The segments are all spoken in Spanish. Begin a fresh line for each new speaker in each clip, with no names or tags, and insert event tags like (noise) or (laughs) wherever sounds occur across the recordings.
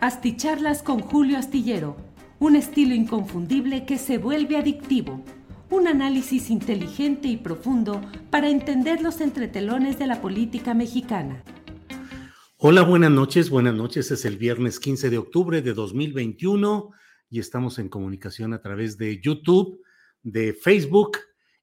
Asticharlas con Julio Astillero, un estilo inconfundible que se vuelve adictivo. Un análisis inteligente y profundo para entender los entretelones de la política mexicana.
Hola, buenas noches, buenas noches. Es el viernes 15 de octubre de 2021 y estamos en comunicación a través de YouTube, de Facebook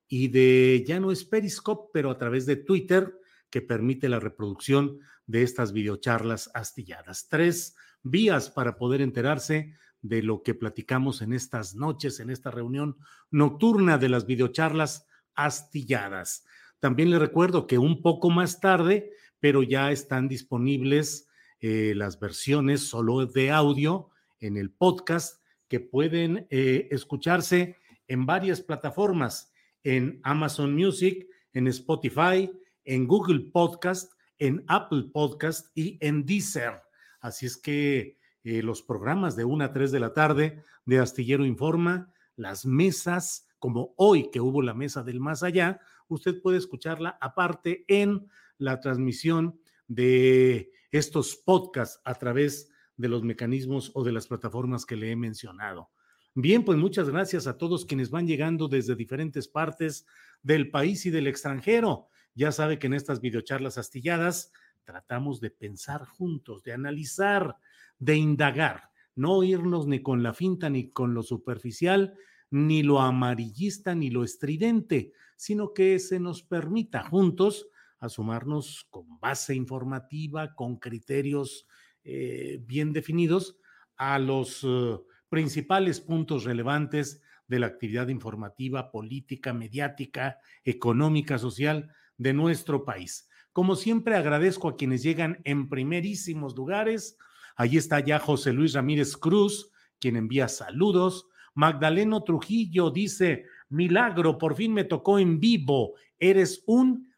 y de, ya no es Periscope, pero a través de Twitter, que permite la reproducción de estas videocharlas astilladas. Tres vías para poder enterarse de lo que platicamos en estas noches, en esta reunión nocturna de las videocharlas astilladas. También le recuerdo que un poco más tarde, pero ya están disponibles eh, las versiones solo de audio en el podcast que pueden eh, escucharse en varias plataformas, en Amazon Music, en Spotify, en Google Podcast, en Apple Podcast y en Deezer. Así es que eh, los programas de 1 a 3 de la tarde de Astillero Informa, las mesas, como hoy que hubo la mesa del más allá, usted puede escucharla aparte en la transmisión de estos podcasts a través de los mecanismos o de las plataformas que le he mencionado. Bien, pues muchas gracias a todos quienes van llegando desde diferentes partes del país y del extranjero. Ya sabe que en estas videocharlas astilladas tratamos de pensar juntos, de analizar, de indagar, no irnos ni con la finta ni con lo superficial, ni lo amarillista ni lo estridente, sino que se nos permita juntos asumarnos con base informativa, con criterios eh, bien definidos a los eh, principales puntos relevantes de la actividad informativa, política, mediática, económica, social de nuestro país. Como siempre, agradezco a quienes llegan en primerísimos lugares. Allí está ya José Luis Ramírez Cruz, quien envía saludos. Magdaleno Trujillo dice, milagro, por fin me tocó en vivo. Eres un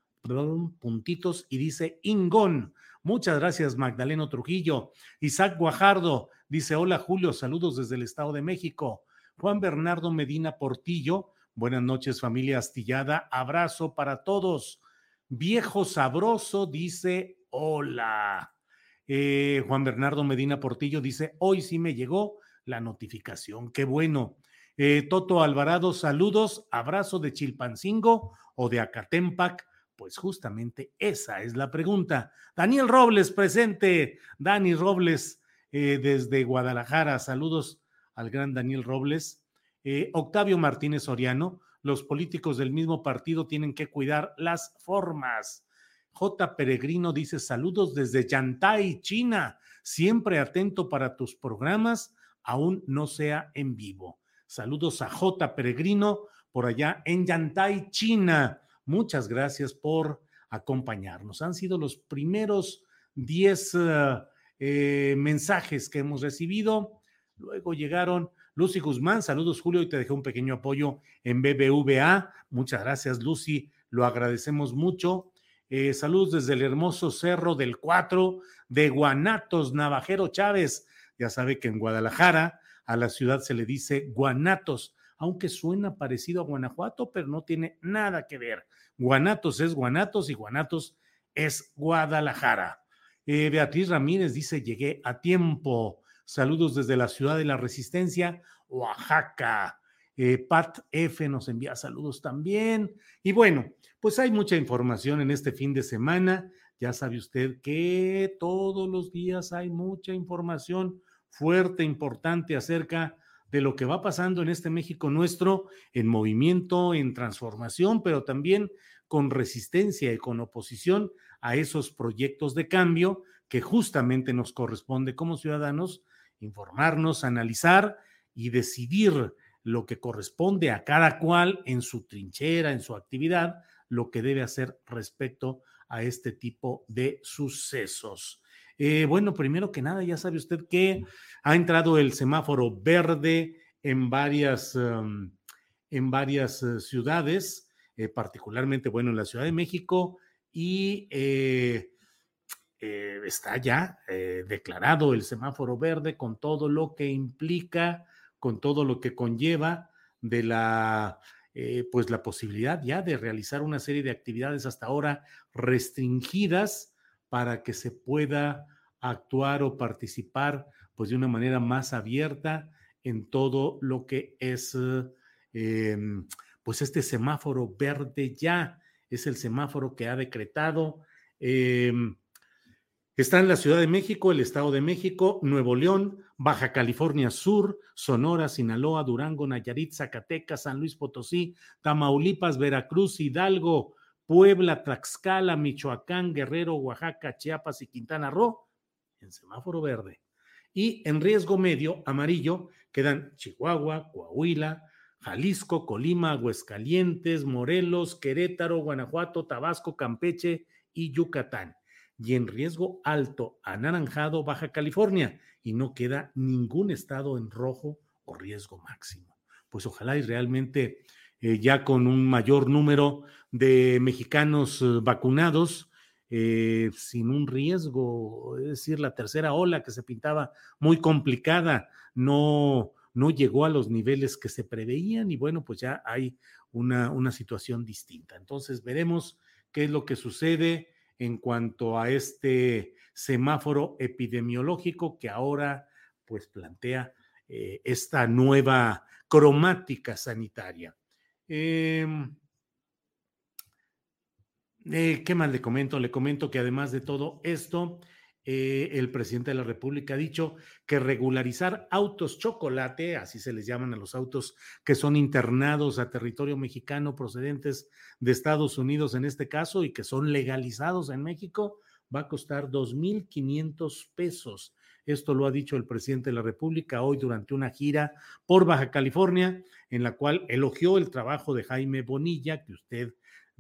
puntitos y dice Ingón. Muchas gracias, Magdaleno Trujillo. Isaac Guajardo dice: Hola, Julio, saludos desde el Estado de México. Juan Bernardo Medina Portillo, buenas noches, familia astillada. Abrazo para todos. Viejo sabroso dice: Hola. Eh, Juan Bernardo Medina Portillo dice: Hoy sí me llegó la notificación. Qué bueno. Eh, Toto Alvarado, saludos. Abrazo de Chilpancingo o de Acatempac pues justamente esa es la pregunta. Daniel Robles presente. Dani Robles eh, desde Guadalajara. Saludos al gran Daniel Robles. Octavio Martínez Soriano. Los políticos del mismo partido tienen que cuidar las formas. J. Peregrino dice saludos desde Yantai, China. Siempre atento para tus programas, aún no sea en vivo. Saludos a J. Peregrino por allá en Yantai, China. Muchas gracias por acompañarnos. Han sido los primeros 10 eh, eh, mensajes que hemos recibido. Luego llegaron Lucy Guzmán, saludos Julio, y te dejé un pequeño apoyo en BBVA. Muchas gracias Lucy, lo agradecemos mucho. Eh, saludos desde el hermoso Cerro del Cuatro de Guanatos, Navajero Chávez. Ya sabe que en Guadalajara a la ciudad se le dice Guanatos aunque suena parecido a Guanajuato, pero no tiene nada que ver. Guanatos es Guanatos y Guanatos es Guadalajara. Eh, Beatriz Ramírez dice, llegué a tiempo. Saludos desde la ciudad de la Resistencia, Oaxaca. Eh, Pat F nos envía saludos también. Y bueno, pues hay mucha información en este fin de semana. Ya sabe usted que todos los días hay mucha información fuerte, importante acerca de lo que va pasando en este México nuestro, en movimiento, en transformación, pero también con resistencia y con oposición a esos proyectos de cambio que justamente nos corresponde como ciudadanos informarnos, analizar y decidir lo que corresponde a cada cual en su trinchera, en su actividad, lo que debe hacer respecto a este tipo de sucesos. Eh, bueno, primero que nada, ya sabe usted que ha entrado el semáforo verde en varias, em, en varias eh, ciudades, eh, particularmente, bueno, en la Ciudad de México, y está ya declarado el semáforo verde con todo lo que implica con todo lo que conlleva de la, eh, pues la posibilidad ya de realizar una serie de actividades hasta ahora restringidas para que se pueda actuar o participar pues de una manera más abierta en todo lo que es em, pues este semáforo verde ya. Es el semáforo que ha decretado em, Está en la Ciudad de México, el Estado de México, Nuevo León, Baja California Sur, Sonora, Sinaloa, Durango, Nayarit, Zacatecas, San Luis Potosí, Tamaulipas, Veracruz, Hidalgo, Puebla, Tlaxcala, Michoacán, Guerrero, Oaxaca, Chiapas y Quintana Roo en semáforo verde. Y en riesgo medio, amarillo, quedan Chihuahua, Coahuila, Jalisco, Colima, Aguascalientes, Morelos, Querétaro, Guanajuato, Tabasco, Campeche y Yucatán y en riesgo alto anaranjado Baja California y no queda ningún estado en rojo o riesgo máximo. Pues ojalá y realmente eh, ya con un mayor número de mexicanos eh, vacunados, eh, sin un riesgo, es decir, la tercera ola que se pintaba muy complicada, no, no llegó a los niveles que se preveían y bueno, pues ya hay una, una situación distinta. Entonces veremos qué es lo que sucede en cuanto a este semáforo epidemiológico que ahora pues plantea eh, esta nueva cromática sanitaria. Em, eh, ¿Qué más le comento? Le comento que además de todo esto, eh, el presidente de la República ha dicho que regularizar autos chocolate, así se les llaman a los autos que son internados a territorio mexicano procedentes de Estados Unidos en este caso y que son legalizados en México, va a costar 2.500 pesos. Esto lo ha dicho el presidente de la República hoy durante una gira por Baja California, en la cual elogió el trabajo de Jaime Bonilla, que usted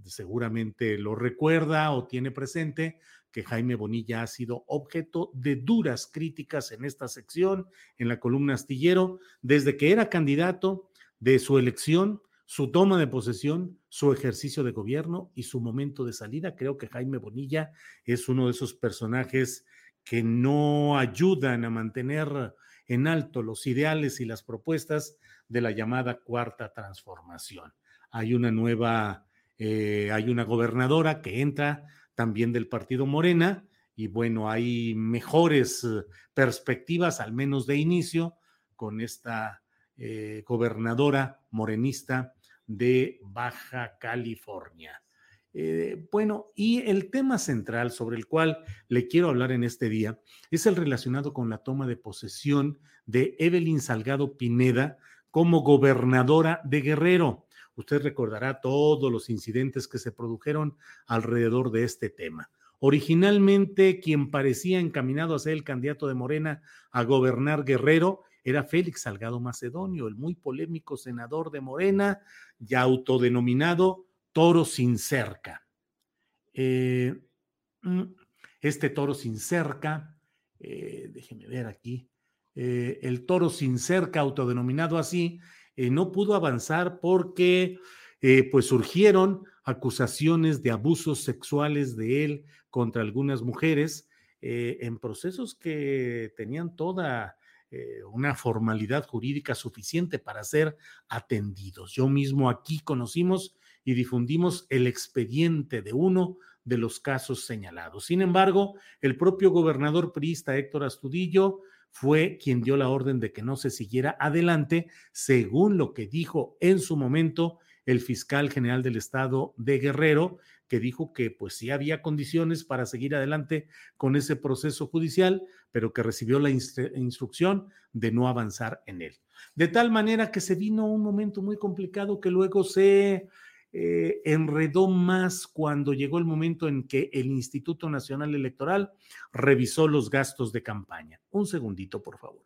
seguramente lo recuerda o tiene presente, que Jaime Bonilla ha sido objeto de duras críticas en esta sección, en la columna astillero, desde que era candidato, de su elección, su toma de posesión, su ejercicio de gobierno y su momento de salida. Creo que Jaime Bonilla es uno de esos personajes que no ayudan a mantener en alto los ideales y las propuestas de la llamada cuarta transformación. Hay una nueva, eh, hay una gobernadora que entra también del partido Morena, y bueno, hay mejores eh, perspectivas, al menos de inicio, con esta eh, gobernadora morenista de Baja California. Eh, bueno, y el tema central sobre el cual le quiero hablar en este día es el relacionado con la toma de posesión de Evelyn Salgado Pineda como gobernadora de Guerrero. Usted recordará todos los incidentes que se produjeron alrededor de este tema. Originalmente, quien parecía encaminado a ser el candidato de Morena a gobernar Guerrero era Félix Salgado Macedonio, el muy polémico senador de Morena, ya autodenominado Toro sin cerca. Eh, mm, este toro sin cerca, eh, déjeme ver aquí, eh, el toro sin cerca, autodenominado así, eh, no pudo avanzar porque eh, pues surgieron acusaciones de abusos sexuales de él contra algunas mujeres eh, en procesos que tenían toda una formalidad jurídica suficiente para ser atendidos. Yo mismo aquí conocimos y difundimos el expediente de uno de los casos señalados. Sin embargo, el propio gobernador priista Héctor Astudillo fue quien dio la orden de que no se siguiera adelante, según lo que dijo en su momento el fiscal general del estado de Guerrero, que dijo que pues sí había condiciones para seguir adelante con ese proceso judicial, pero que recibió la instrucción de no avanzar en él. De tal manera que se vino un momento muy complicado que luego se eh, enredó más cuando llegó el momento en que el Instituto Nacional Electoral revisó los gastos de campaña. Un segundito, por favor.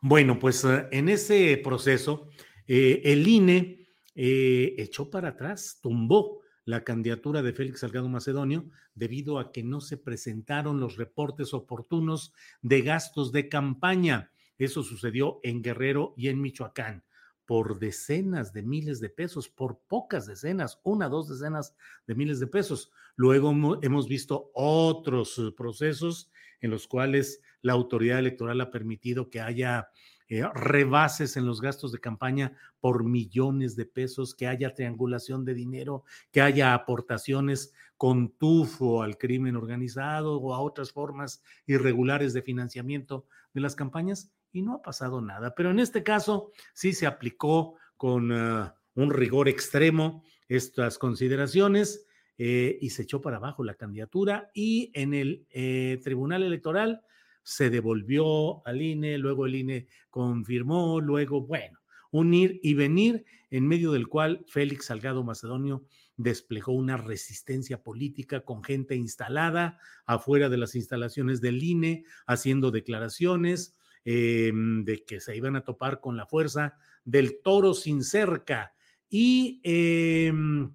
Bueno, pues eh, en ese proceso, eh, el INE echó para atrás, tumbó la candidatura de Félix Salgado Macedonio debido a que no se presentaron los reportes oportunos de gastos de campaña. Eso sucedió en Guerrero y en Michoacán por decenas de miles de pesos, por pocas decenas, una, dos decenas de miles de pesos. Luego hemos visto otros eh, procesos en los cuales la autoridad electoral ha permitido que haya eh, rebases en los gastos de campaña por millones de pesos, que haya triangulación de dinero, que haya aportaciones con tufo al crimen organizado o a otras formas irregulares de financiamiento de las campañas y no ha pasado nada. Pero en este caso sí se aplicó con ah, un rigor extremo estas consideraciones eh, y se echó para abajo la candidatura y en el eh, Tribunal Electoral se devolvió al INE, luego el INE confirmó, luego, bueno, un ir y venir en medio del cual Félix Salgado Macedonio desplegó una resistencia política con gente instalada afuera de las instalaciones del INE, haciendo declaraciones, Em, de que se iban a topar con la fuerza del toro sin cerca. Y em,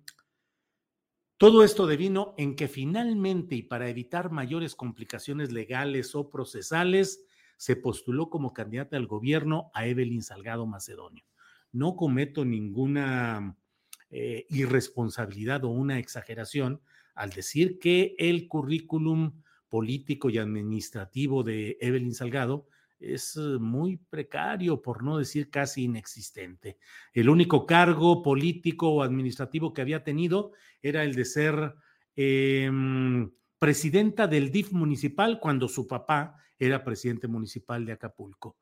todo esto devino en que finalmente, y para evitar mayores complicaciones legales o procesales, se postuló como candidata al gobierno a Evelyn Salgado Macedonio. No cometo ninguna eh, irresponsabilidad o una exageración al decir que el currículum político y administrativo de Evelyn Salgado es eh, muy precario, por no decir casi inexistente. El único cargo político o administrativo que había tenido era el de ser em, presidenta del DIF municipal cuando su papá era presidente municipal de Acapulco.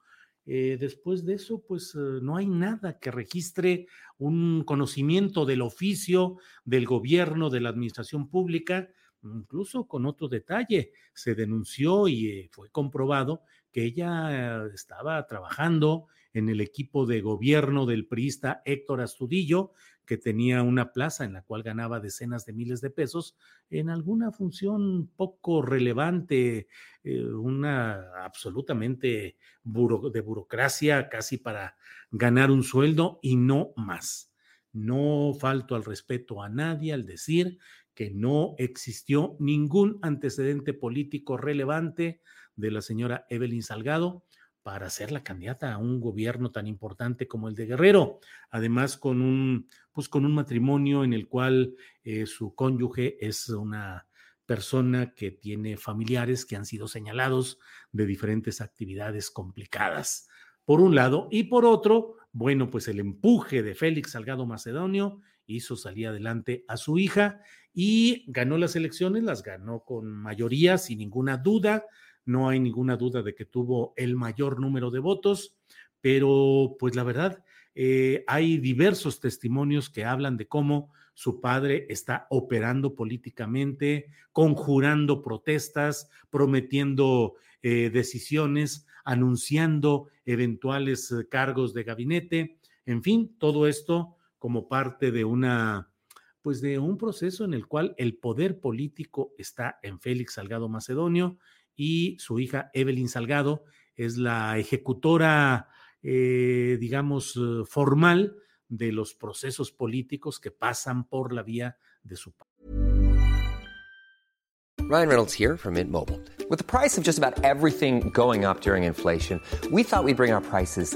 Eh, después de eso, pues eh, no hay nada que registre un conocimiento del oficio, del gobierno, de la administración pública, incluso con otro detalle, se denunció y fue comprobado que ella estaba trabajando en el equipo de gobierno del priista Héctor Astudillo, que tenía una plaza en la cual ganaba decenas de miles de pesos en alguna función poco relevante, eh, una absolutamente de burocracia casi para ganar un sueldo y no más. No falto al respeto a nadie al decir que no existió ningún antecedente político relevante de la señora Evelyn Salgado para ser la candidata a un gobierno tan importante como el de Guerrero, además con un, pues con un matrimonio en el cual eh, su cónyuge es una persona que tiene familiares que han sido señalados de diferentes actividades complicadas, por un lado, y por otro, bueno, pues el empuje de Félix Salgado Macedonio hizo salir adelante a su hija y ganó las elecciones, las ganó con mayoría, sin ninguna duda, no hay ninguna duda de que tuvo el mayor número de votos, pero pues la verdad, eh, hay diversos testimonios que hablan de cómo su padre está operando políticamente, conjurando protestas, prometiendo eh, decisiones, anunciando eventuales eh, cargos de gabinete, en fin, todo esto como parte de una pues de un proceso en el cual el poder político está en Félix Salgado Macedonio y su hija Evelyn Salgado es la ejecutora, eh, digamos, eh, formal de los procesos políticos que pasan por la vía de su padre.
Ryan Reynolds here from Mint Mobile. With the price of just about everything going up during inflation, we thought we'd bring our prices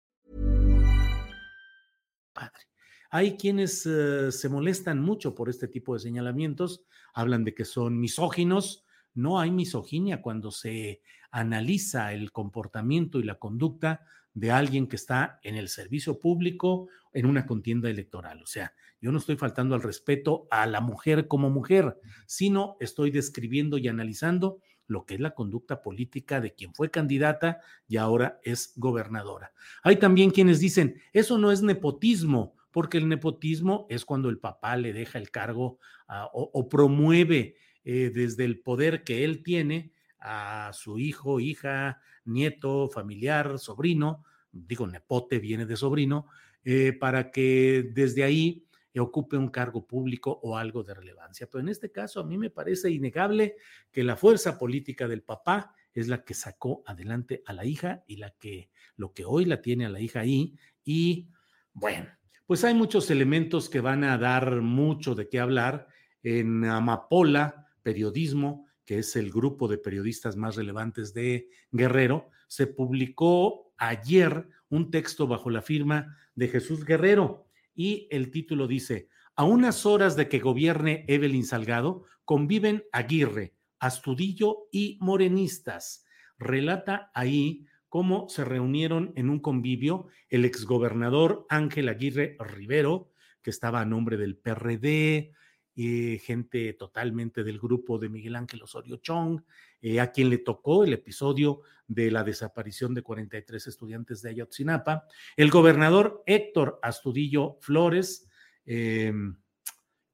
Hay quienes eh, se molestan mucho por este tipo de señalamientos, hablan de que son misóginos. No hay misoginia cuando se analiza el comportamiento y la conducta de alguien que está en el servicio público en una contienda electoral. O sea, yo no estoy faltando al respeto a la mujer como mujer, sino estoy describiendo y analizando lo que es la conducta política de quien fue candidata y ahora es gobernadora. Hay también quienes dicen, eso no es nepotismo, porque el nepotismo es cuando el papá le deja el cargo ah, o, promueve eh, desde el poder que él tiene a su hijo, hija, nieto, familiar, sobrino, digo nepote viene de sobrino, eh, para que desde ahí ocupe un cargo público o algo de relevancia. Pero en este caso a mí me parece innegable que la fuerza política del papá es la que sacó adelante a la hija y la que lo que hoy la tiene a la hija ahí y bueno, pues hay muchos elementos que van a dar mucho de qué hablar en Amapola, periodismo, que es el grupo de periodistas más relevantes de Guerrero, se publicó ayer un texto bajo la firma de Jesús Guerrero y el título dice, a unas horas de que gobierne Evelyn Salgado, conviven Aguirre, Astudillo y Morenistas. Relata ahí cómo se reunieron en un convivio el exgobernador Ángel Aguirre Rivero, que estaba a nombre del PRD, eh, gente totalmente del grupo de Miguel Ángel Osorio Chong, eh, a quien le tocó el episodio de la desaparición de 43 estudiantes de Ayotzinapa, el gobernador Héctor Astudillo Flores, eh,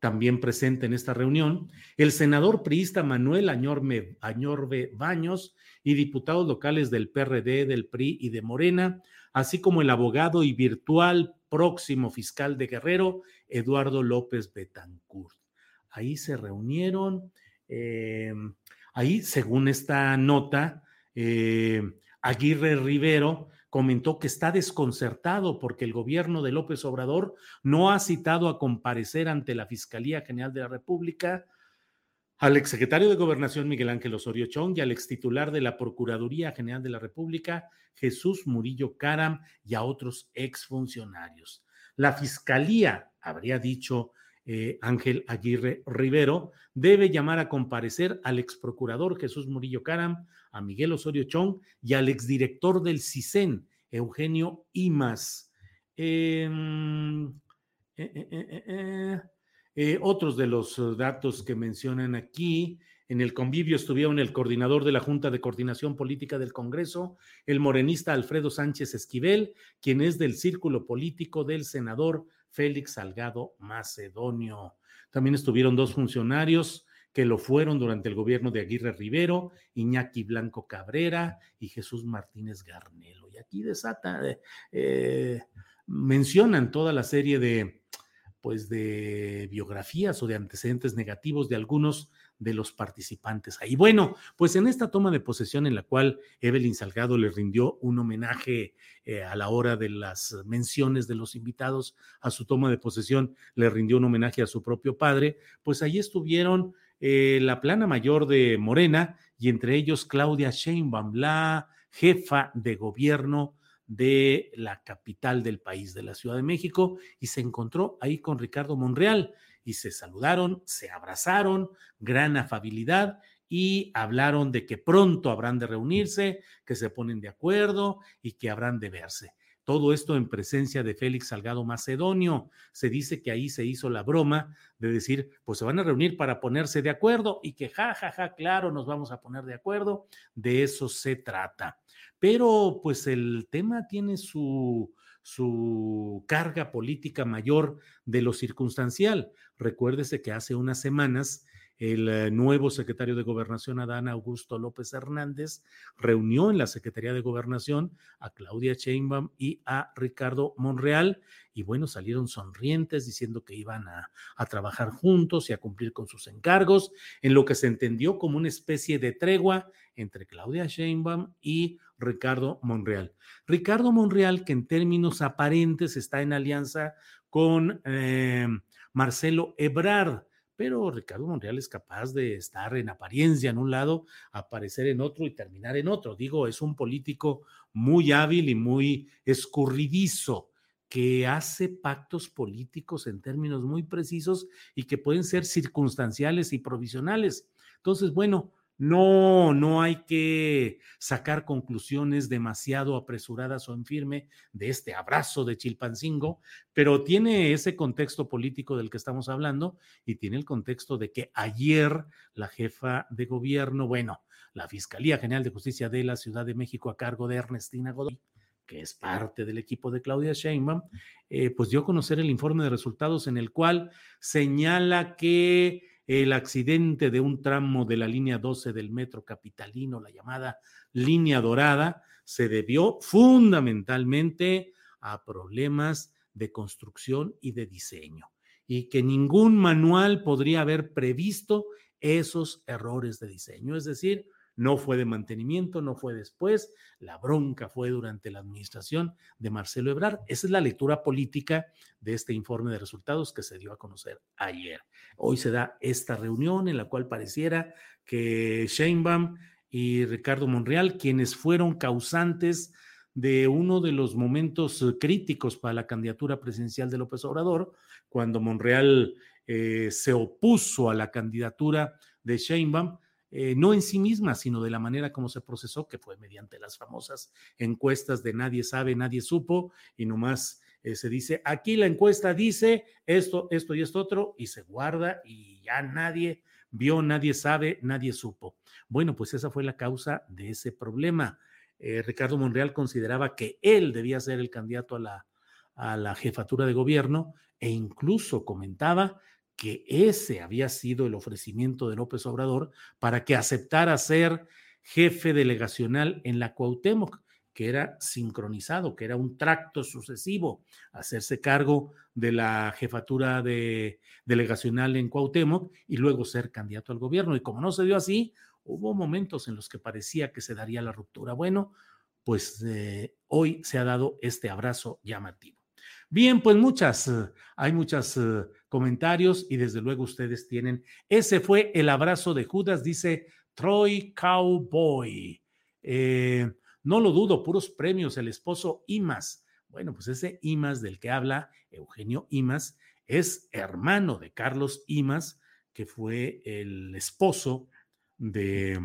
también presente en esta reunión, el senador priista Manuel Añorme, Añorbe Baños y diputados locales del PRD, del PRI y de Morena, así como el abogado y virtual próximo fiscal de Guerrero, Eduardo López Betancourt. Ahí se reunieron, eh, ahí, según esta nota, eh, Aguirre Rivero comentó que está desconcertado porque el gobierno de López Obrador no ha citado a comparecer ante la Fiscalía General de la República al exsecretario de Gobernación Miguel Ángel Osorio Chong y al extitular de la Procuraduría General de la República Jesús Murillo Caram y a otros exfuncionarios. La Fiscalía, habría dicho eh, Ángel Aguirre Rivero, debe llamar a comparecer al ex procurador Jesús Murillo Caram, a Miguel Osorio Chong y al exdirector del CISEN, Eugenio Imas. Em, eh, eh, otros de los datos que mencionan aquí, en el convivio estuvieron el coordinador de la Junta de Coordinación Política del Congreso, el morenista Alfredo Sánchez Esquivel, quien es del círculo político del senador Félix Salgado Macedonio. También estuvieron dos funcionarios que lo fueron durante el gobierno de Aguirre Rivero, Iñaki Blanco Cabrera y Jesús Martínez Garnelo. Y aquí desata, eh, mencionan toda la serie de, pues, de biografías o de antecedentes negativos de algunos de los participantes ahí. Bueno, pues en esta toma de posesión en la cual Evelyn Salgado le rindió un homenaje eh, a la hora de las menciones de los invitados a su toma de posesión, le rindió un homenaje a su propio padre, pues ahí estuvieron eh, la plana mayor de Morena y entre ellos Claudia Sheinbaum, la jefa de gobierno de la capital del país, de la Ciudad de México, y se encontró ahí con Ricardo Monreal y se saludaron, se abrazaron, gran afabilidad y hablaron de que pronto habrán de reunirse, que se ponen de acuerdo y que habrán de verse. Todo esto en presencia de Félix Salgado Macedonio. Se dice que ahí se hizo la broma de decir, pues se van a reunir para ponerse de acuerdo y que ja, ja, ja, claro, nos vamos a poner de acuerdo. De eso se trata. Pero pues el tema tiene su, su carga política mayor de lo circunstancial. Recuérdese que hace unas semanas el eh, nuevo secretario de Gobernación, Adán Augusto López Hernández, reunió en la Secretaría de Gobernación a Claudia Sheinbaum y a Ricardo Monreal, y bueno, salieron sonrientes diciendo que iban a, a trabajar juntos y a cumplir con sus encargos, en lo que se entendió como una especie de tregua entre Claudia Sheinbaum y Ricardo Monreal. Ricardo Monreal, que en términos aparentes está en alianza con eh, Marcelo Ebrard, pero Ricardo Monreal es capaz de estar en apariencia en un lado, aparecer en otro y terminar en otro. Digo, es un político muy hábil y muy escurridizo que hace pactos políticos en términos muy precisos y que pueden ser circunstanciales y provisionales. Entonces, bueno, no, no hay que sacar conclusiones demasiado apresuradas o en firme de este abrazo de Chilpancingo, pero tiene ese contexto político del que estamos hablando y tiene el contexto de que ayer la jefa de gobierno, bueno, la Fiscalía General de Justicia de la Ciudad de México a cargo de Ernestina Godoy, que es parte del equipo de Claudia Sheinbaum, eh, pues dio a conocer el informe de resultados en el cual señala que el accidente de un tramo de la línea 12 del metro capitalino, la llamada línea dorada, se debió fundamentalmente a problemas de construcción y de diseño y que ningún manual podría haber previsto esos errores de diseño. Es decir, no fue de mantenimiento, no fue después, la bronca fue durante la administración de Marcelo Ebrard. Esa es la lectura política de este informe de resultados que se dio a conocer ayer. Hoy se da esta reunión en la cual pareciera que Sheinbaum y Ricardo Monreal, quienes fueron causantes de uno de los momentos críticos para la candidatura presidencial de López Obrador, cuando Monreal eh, se opuso a la candidatura de Sheinbaum, eh, no en sí misma, sino de la manera como se procesó, que fue mediante las famosas encuestas de nadie sabe, nadie supo, y nomás eh, se dice, aquí la encuesta dice esto, esto y esto otro, y se guarda y ya nadie vio, nadie sabe, nadie supo. Bueno, pues esa fue la causa de ese problema. Eh, Ricardo Monreal consideraba que él debía ser el candidato a la, a la jefatura de gobierno e incluso comentaba que ese había sido el ofrecimiento de López Obrador para que aceptara ser jefe delegacional en la Cuauhtémoc, que era sincronizado, que era un tracto sucesivo, hacerse cargo de la jefatura de delegacional en Cuauhtémoc y luego ser candidato al gobierno. Y como no se dio así, hubo momentos en los que parecía que se daría la ruptura. Bueno, pues eh, hoy se ha dado este abrazo llamativo. Bien, pues muchas, eh, hay muchos eh, comentarios y desde luego ustedes tienen. Ese fue el abrazo de Judas, dice Troy Cowboy. Eh, no lo dudo, puros premios, el esposo Imas. Bueno, pues ese Imas del que habla Eugenio Imas es hermano de Carlos Imas, que fue el esposo de,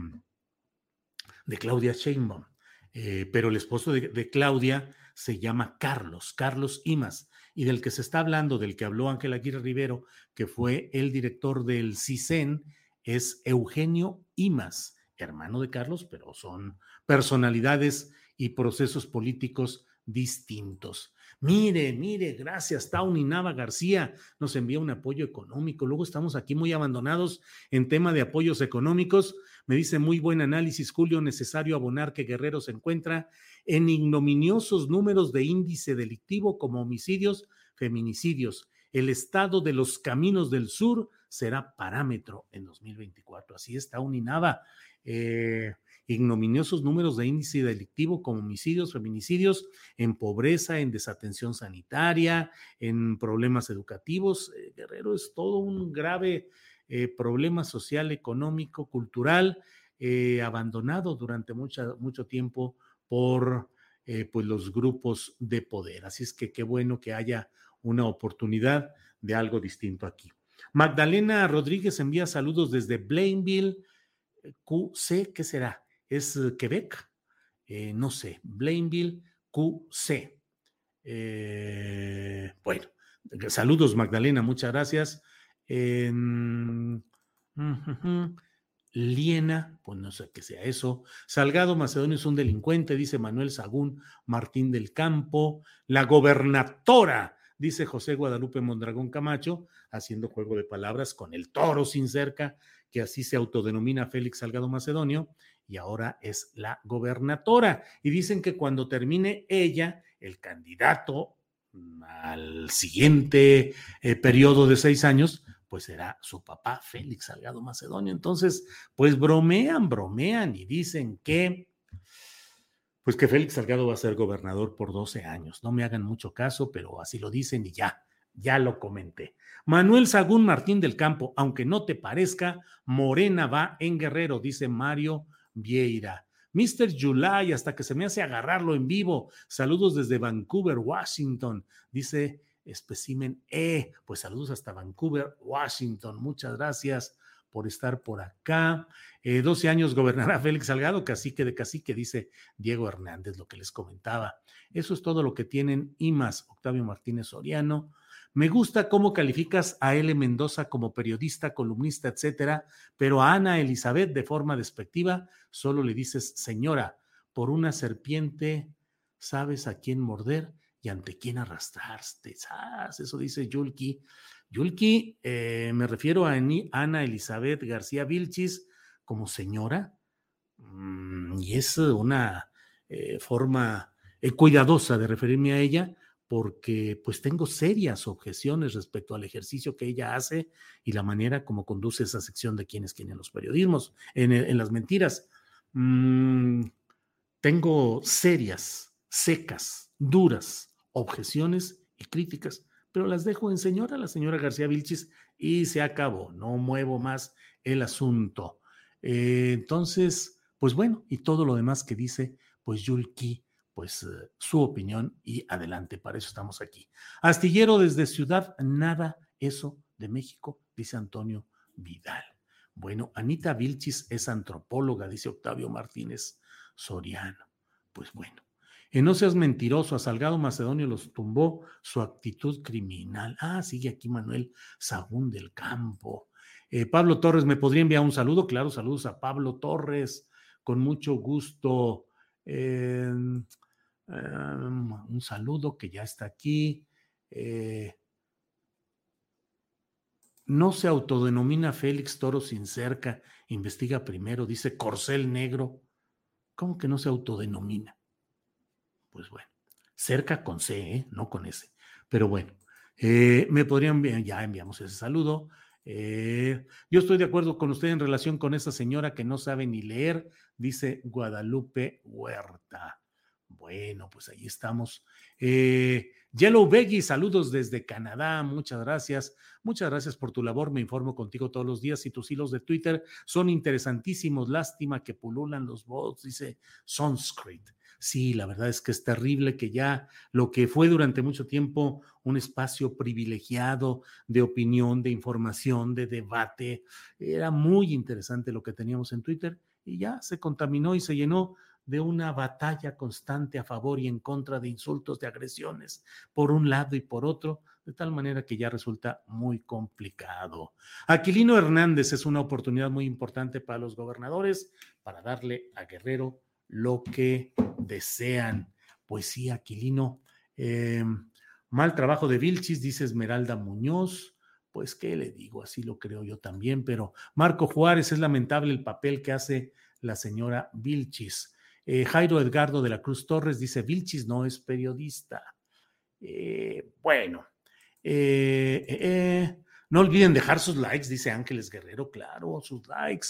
de Claudia Sheinbaum. pero el esposo de Claudia se llama Carlos, Carlos Imas, y del que se está hablando, del que habló Ángel Aguirre Rivero, que fue el director del CISEN, es Eugenio Imas, hermano de Carlos, pero son personalidades y procesos políticos distintos. Mire, mire, gracias, Tauny Nava García nos envía un apoyo económico. Luego estamos aquí muy abandonados en tema de apoyos económicos. Me dice muy buen análisis, Julio, necesario abonar que Guerrero se encuentra en ignominiosos números de índice delictivo como homicidios, feminicidios. El estado de los caminos del sur será parámetro en 2024. Así está Uninava. Eh, ignominiosos números de índice delictivo como homicidios, feminicidios, en pobreza, en desatención sanitaria, en problemas educativos. Eh, Guerrero es todo un grave eh, problema social, económico, cultural, abandonado durante mucho tiempo por eh, pues los grupos de poder. Así es que qué bueno que haya una oportunidad de algo distinto aquí. Magdalena Rodríguez envía saludos desde Blainville, QC, ¿qué será? ¿Es eh, Quebec? Eh, no sé, Blainville, QC. Eh, bueno, saludos Magdalena, muchas gracias. Liena, pues no sé qué sea eso. Salgado Macedonio es un delincuente, dice Manuel Sagún Martín del Campo. La gobernadora, dice José Guadalupe Mondragón Camacho, haciendo juego de palabras con el toro sin cerca, que así se autodenomina Félix Salgado Macedonio, y ahora es la gobernadora. Y dicen que cuando termine ella, el candidato al siguiente eh, periodo de seis años, pues será su papá, Félix Salgado Macedonio. Entonces, pues bromean, bromean y dicen que, pues que Félix Salgado va a ser gobernador por 12 años. No me hagan mucho caso, pero así lo dicen y ya, ya lo comenté. Manuel Sagún Martín del Campo, aunque no te parezca, Morena va en Guerrero, dice Mario Vieira. Mr. July, hasta que se me hace agarrarlo en vivo. Saludos desde Vancouver, Washington. Dice especimen E. Pues saludos hasta Vancouver, Washington. Muchas gracias por estar por acá. 12 eh, años gobernará (laughs) Félix Salgado, cacique de cacique, dice Diego Hernández, lo que les comentaba. Eso es todo lo que tienen y más. Octavio Martínez Soriano. Me gusta cómo calificas a L. Mendoza como periodista, columnista, etcétera, pero a Ana Elizabeth de forma despectiva solo le dices, señora, por una serpiente, ¿sabes a quién morder? y ante quién arrastrarte. Eso dice Yulki. Yulki, eh, me refiero a Ana Elizabeth García Vilchis como señora, mm, y es una eh, forma eh, cuidadosa de referirme a ella, porque pues tengo serias objeciones respecto al ejercicio que ella hace y la manera como conduce esa sección de quienes quieren los periodismos, en, las mentiras. Mm, tengo serias, secas, duras objeciones y críticas, pero las dejo en señora, la señora García Vilchis, y se acabó, no muevo más el asunto. Eh, entonces, pues bueno, y todo lo demás que dice, pues Yulki, pues eh, su opinión y adelante, para eso estamos aquí. Astillero desde Ciudad, nada, eso de México, dice Antonio Vidal. Bueno, Anita Vilchis es antropóloga, dice Octavio Martínez Soriano. Pues bueno, en No seas mentiroso, a Salgado Macedonio los tumbó su actitud criminal. Ah, sigue aquí Manuel Sagún del Campo. Eh, Pablo Torres, ¿me podría enviar un saludo? Claro, saludos a Pablo Torres, con mucho gusto. Em, em, un saludo que ya está aquí. Eh, no se autodenomina Félix Toro sin cerca, investiga primero, dice Corcel Negro. ¿Cómo que no se autodenomina? pues bueno, cerca con C, ¿eh? no con S. Pero bueno, eh, me podrían ya enviamos ese saludo. Yo estoy de acuerdo con usted en relación con esa señora que no sabe ni leer, dice Guadalupe Huerta. Bueno, pues ahí estamos. Yellow Beggy, saludos desde Canadá, muchas gracias. Muchas gracias por tu labor, me informo contigo todos los días y tus hilos de Twitter son interesantísimos. Lástima que pululan los bots, dice Sunscreen. Sí, la verdad es que es terrible que ya lo que fue durante mucho tiempo un espacio privilegiado de opinión, de información, de debate, era muy interesante lo que teníamos en Twitter y ya se contaminó y se llenó de una batalla constante a favor y en contra de insultos, de agresiones, por un lado y por otro, de tal manera que ya resulta muy complicado. Aquilino Hernández es una oportunidad muy importante para los gobernadores para darle a Guerrero lo que desean. Pues sí, Aquilino. Em, mal trabajo de Vilchis, dice Esmeralda Muñoz. Pues qué le digo, así lo creo yo también, pero Marco Juárez es lamentable el papel que hace la señora Vilchis. Eh, Jairo Edgardo de la Cruz Torres dice, Vilchis no es periodista. Eh, bueno, eh, no olviden dejar sus likes, dice Ángeles Guerrero, claro, sus likes.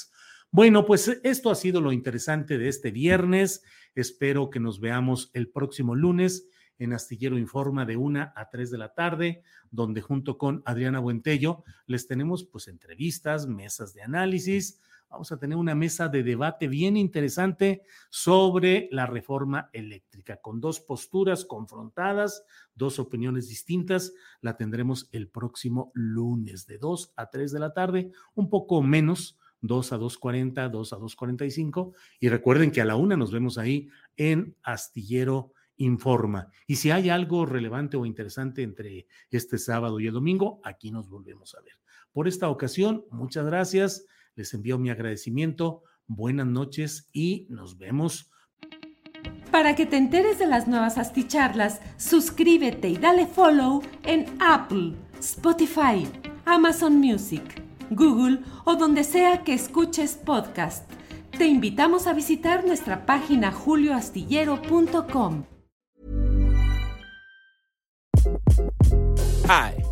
Bueno, pues esto ha sido lo interesante de este viernes. Espero que nos veamos el próximo lunes en Astillero Informa de una a tres de la tarde, donde junto con Adriana Buentello les tenemos pues entrevistas, mesas de análisis. Vamos a tener una mesa de debate bien interesante sobre la reforma eléctrica, con dos posturas confrontadas, dos opiniones distintas. La tendremos el próximo lunes de dos a tres de la tarde, un poco menos 2 a 2.40, 2 a 2.45. Y recuerden que a la una nos vemos ahí en Astillero informa. Y si hay algo relevante o interesante entre este sábado y el domingo, aquí nos volvemos a ver. Por esta ocasión, muchas gracias. Les envío mi agradecimiento. Buenas noches y nos vemos.
Para que te enteres de las nuevas asticharlas, suscríbete y dale follow en Apple, Spotify, Amazon Music, Google o donde sea que escuches podcast. Te invitamos a visitar nuestra página julioastillero.com.
Hi,